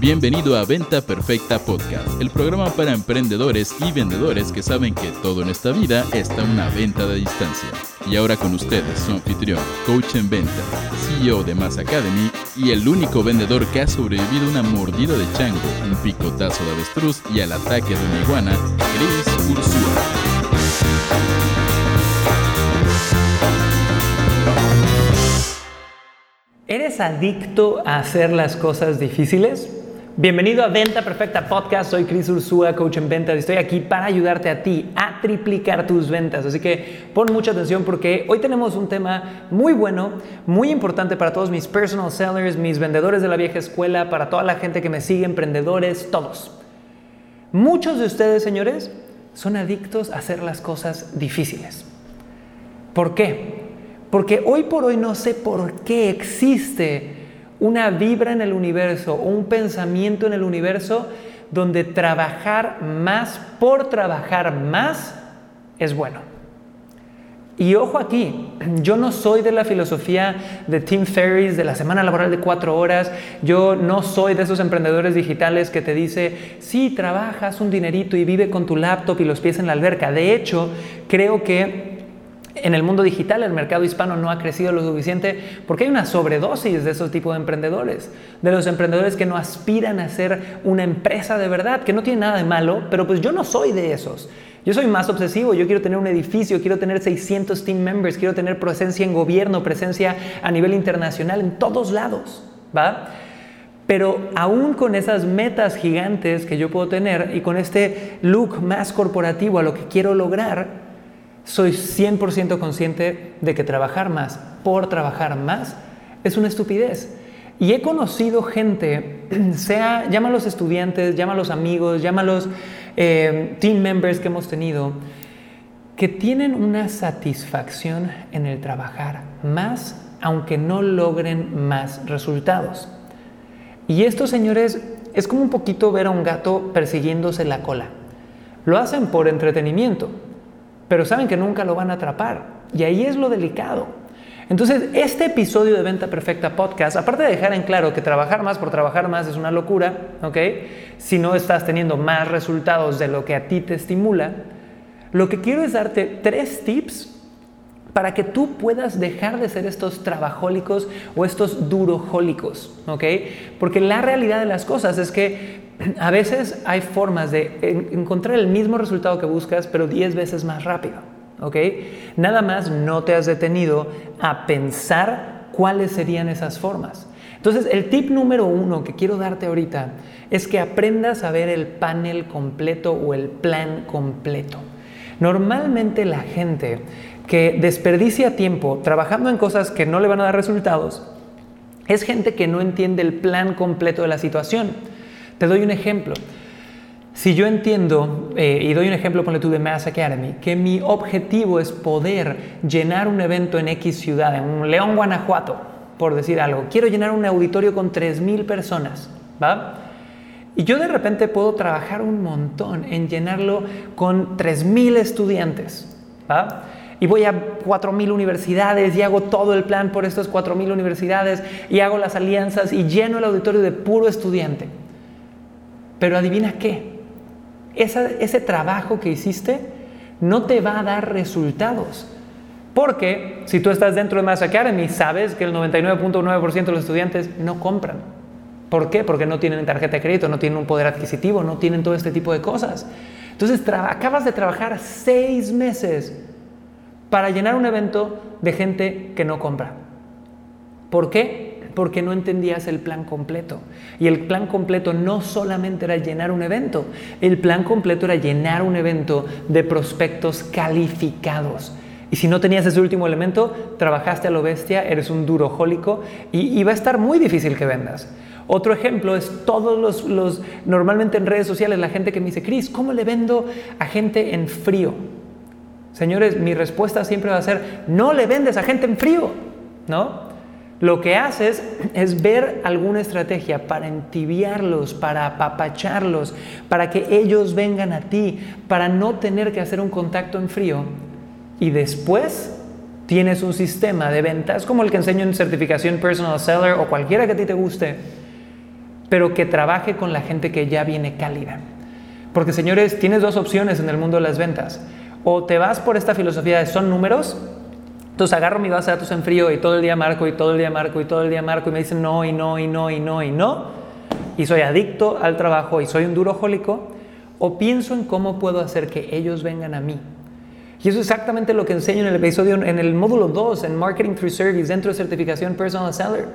Bienvenido a Venta Perfecta Podcast, el programa para emprendedores y vendedores que saben que todo en esta vida está una venta de distancia. Y ahora con ustedes, su anfitrión, coach en venta, CEO de Mass Academy y el único vendedor que ha sobrevivido a una mordida de chango, un picotazo de avestruz y al ataque de una iguana, Chris Ursula. ¿Eres adicto a hacer las cosas difíciles? Bienvenido a Venta Perfecta Podcast. Soy Chris Ursúa, coach en ventas, y estoy aquí para ayudarte a ti a triplicar tus ventas. Así que pon mucha atención porque hoy tenemos un tema muy bueno, muy importante para todos mis personal sellers, mis vendedores de la vieja escuela, para toda la gente que me sigue, emprendedores, todos. Muchos de ustedes, señores, son adictos a hacer las cosas difíciles. ¿Por qué? Porque hoy por hoy no sé por qué existe una vibra en el universo un pensamiento en el universo donde trabajar más por trabajar más es bueno. Y ojo aquí, yo no soy de la filosofía de Tim Ferriss, de la semana laboral de cuatro horas, yo no soy de esos emprendedores digitales que te dice, sí, trabajas un dinerito y vive con tu laptop y los pies en la alberca. De hecho, creo que en el mundo digital el mercado hispano no ha crecido lo suficiente porque hay una sobredosis de esos tipos de emprendedores, de los emprendedores que no aspiran a ser una empresa de verdad, que no tiene nada de malo, pero pues yo no soy de esos. Yo soy más obsesivo, yo quiero tener un edificio, quiero tener 600 team members, quiero tener presencia en gobierno, presencia a nivel internacional, en todos lados, ¿va? Pero aún con esas metas gigantes que yo puedo tener y con este look más corporativo a lo que quiero lograr, soy 100% consciente de que trabajar más por trabajar más es una estupidez. Y he conocido gente, sea, llámalos estudiantes, llámalos amigos, llámalos eh, team members que hemos tenido, que tienen una satisfacción en el trabajar más, aunque no logren más resultados. Y esto, señores, es como un poquito ver a un gato persiguiéndose la cola. Lo hacen por entretenimiento, pero saben que nunca lo van a atrapar. Y ahí es lo delicado. Entonces, este episodio de Venta Perfecta Podcast, aparte de dejar en claro que trabajar más por trabajar más es una locura, ¿ok? Si no estás teniendo más resultados de lo que a ti te estimula, lo que quiero es darte tres tips para que tú puedas dejar de ser estos trabajólicos o estos durojólicos, ¿ok? Porque la realidad de las cosas es que a veces hay formas de encontrar el mismo resultado que buscas, pero 10 veces más rápido. ¿ok? Nada más no te has detenido a pensar cuáles serían esas formas. Entonces, el tip número uno que quiero darte ahorita es que aprendas a ver el panel completo o el plan completo. Normalmente la gente que desperdicia tiempo trabajando en cosas que no le van a dar resultados es gente que no entiende el plan completo de la situación. Te doy un ejemplo. Si yo entiendo, eh, y doy un ejemplo, ponle tú de Mass Academy, que mi objetivo es poder llenar un evento en X ciudad, en León, Guanajuato, por decir algo. Quiero llenar un auditorio con 3.000 personas, ¿va? Y yo de repente puedo trabajar un montón en llenarlo con 3.000 estudiantes, ¿va? y voy a 4.000 universidades y hago todo el plan por estas 4.000 universidades y hago las alianzas y lleno el auditorio de puro estudiante. Pero adivina qué, ese trabajo que hiciste no te va a dar resultados. Porque si tú estás dentro de Mass Academy, sabes que el 99.9% de los estudiantes no compran. ¿Por qué? Porque no tienen tarjeta de crédito, no tienen un poder adquisitivo, no tienen todo este tipo de cosas. Entonces acabas de trabajar seis meses para llenar un evento de gente que no compra. ¿Por qué? Porque no entendías el plan completo. Y el plan completo no solamente era llenar un evento, el plan completo era llenar un evento de prospectos calificados. Y si no tenías ese último elemento, trabajaste a lo bestia, eres un durojólico y, y va a estar muy difícil que vendas. Otro ejemplo es todos los, los, normalmente en redes sociales, la gente que me dice, Cris, ¿cómo le vendo a gente en frío? Señores, mi respuesta siempre va a ser, no le vendes a gente en frío, ¿no? Lo que haces es ver alguna estrategia para entibiarlos, para apapacharlos, para que ellos vengan a ti, para no tener que hacer un contacto en frío. Y después tienes un sistema de ventas como el que enseño en certificación Personal Seller o cualquiera que a ti te guste, pero que trabaje con la gente que ya viene cálida. Porque señores, tienes dos opciones en el mundo de las ventas. O te vas por esta filosofía de son números, entonces agarro mi base de datos en frío y todo el día marco y todo el día marco y todo el día marco y me dicen no y no y no y no y no. Y soy adicto al trabajo y soy un duro jólico. O pienso en cómo puedo hacer que ellos vengan a mí. Y eso es exactamente lo que enseño en el episodio, en el módulo 2, en Marketing Through Service, dentro de certificación Personal Seller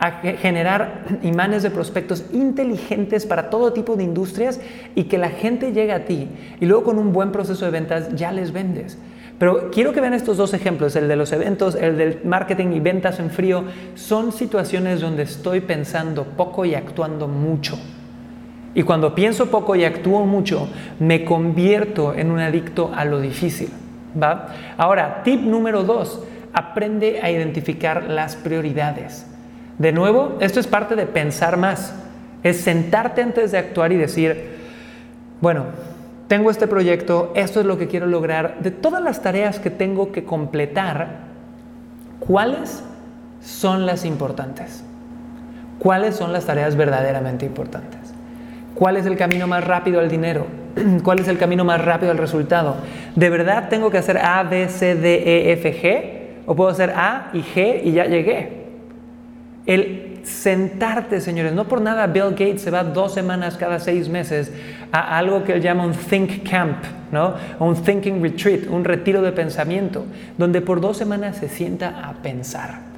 a generar imanes de prospectos inteligentes para todo tipo de industrias y que la gente llegue a ti y luego con un buen proceso de ventas ya les vendes. Pero quiero que vean estos dos ejemplos, el de los eventos, el del marketing y ventas en frío, son situaciones donde estoy pensando poco y actuando mucho. Y cuando pienso poco y actúo mucho, me convierto en un adicto a lo difícil. ¿va? Ahora, tip número dos, aprende a identificar las prioridades. De nuevo, esto es parte de pensar más. Es sentarte antes de actuar y decir, bueno, tengo este proyecto, esto es lo que quiero lograr. De todas las tareas que tengo que completar, ¿cuáles son las importantes? ¿Cuáles son las tareas verdaderamente importantes? ¿Cuál es el camino más rápido al dinero? ¿Cuál es el camino más rápido al resultado? ¿De verdad tengo que hacer A, B, C, D, E, F, G? ¿O puedo hacer A y G y ya llegué? El sentarte, señores, no por nada Bill Gates se va dos semanas cada seis meses a algo que él llama un think camp, ¿no? un thinking retreat, un retiro de pensamiento, donde por dos semanas se sienta a pensar.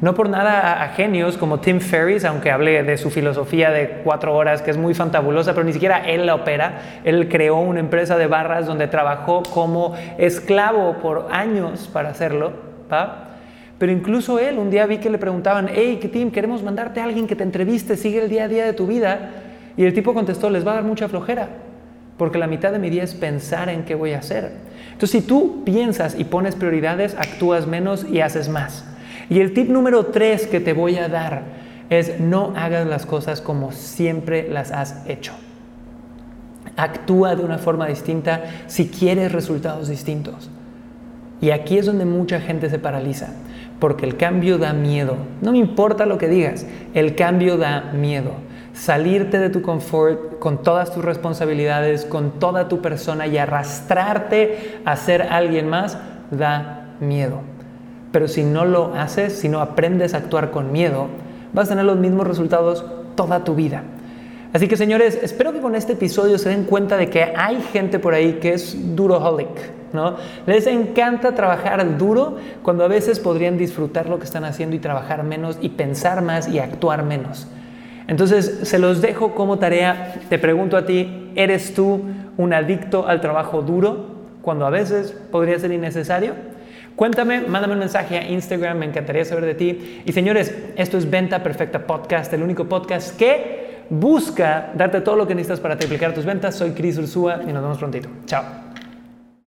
No por nada a, genios como Tim Ferriss, aunque hable de su filosofía de cuatro horas, que es muy fantabulosa, pero ni siquiera él la opera. Él creó una empresa de barras donde trabajó como esclavo por años para hacerlo. ¿va? Pero incluso él, un día vi que le preguntaban, hey, Tim, queremos mandarte a alguien que te entreviste, sigue el día a día de tu vida. Y el tipo contestó, les va a dar mucha flojera, porque la mitad de mi día es pensar en qué voy a hacer. Entonces, si tú piensas y pones prioridades, actúas menos y haces más. Y el tip número tres que te voy a dar es no hagas las cosas como siempre las has hecho. Actúa de una forma distinta si quieres resultados distintos. Y aquí es donde mucha gente se paraliza porque el cambio da miedo. No me importa lo que digas, el cambio da miedo. Salirte de tu confort con todas tus responsabilidades, con toda tu persona y arrastrarte a ser alguien más da miedo. Pero si no lo haces, si no aprendes a actuar con miedo, vas a tener los mismos resultados toda tu vida. Así que señores, espero que con este episodio se den cuenta de que hay gente por ahí que es duroholic, ¿no? Les encanta trabajar duro cuando a veces podrían disfrutar lo que están haciendo y trabajar menos y pensar más y actuar menos. Entonces, se los dejo como tarea. Te pregunto a ti, ¿eres tú un adicto al trabajo duro cuando a veces podría ser innecesario? Cuéntame, mándame un mensaje a Instagram, me encantaría saber de ti. Y señores, esto es Venta Perfecta Podcast, el único podcast que busca darte todo lo que necesitas para triplicar tus ventas. Soy Cris Ursúa y nos vemos prontito. Chao.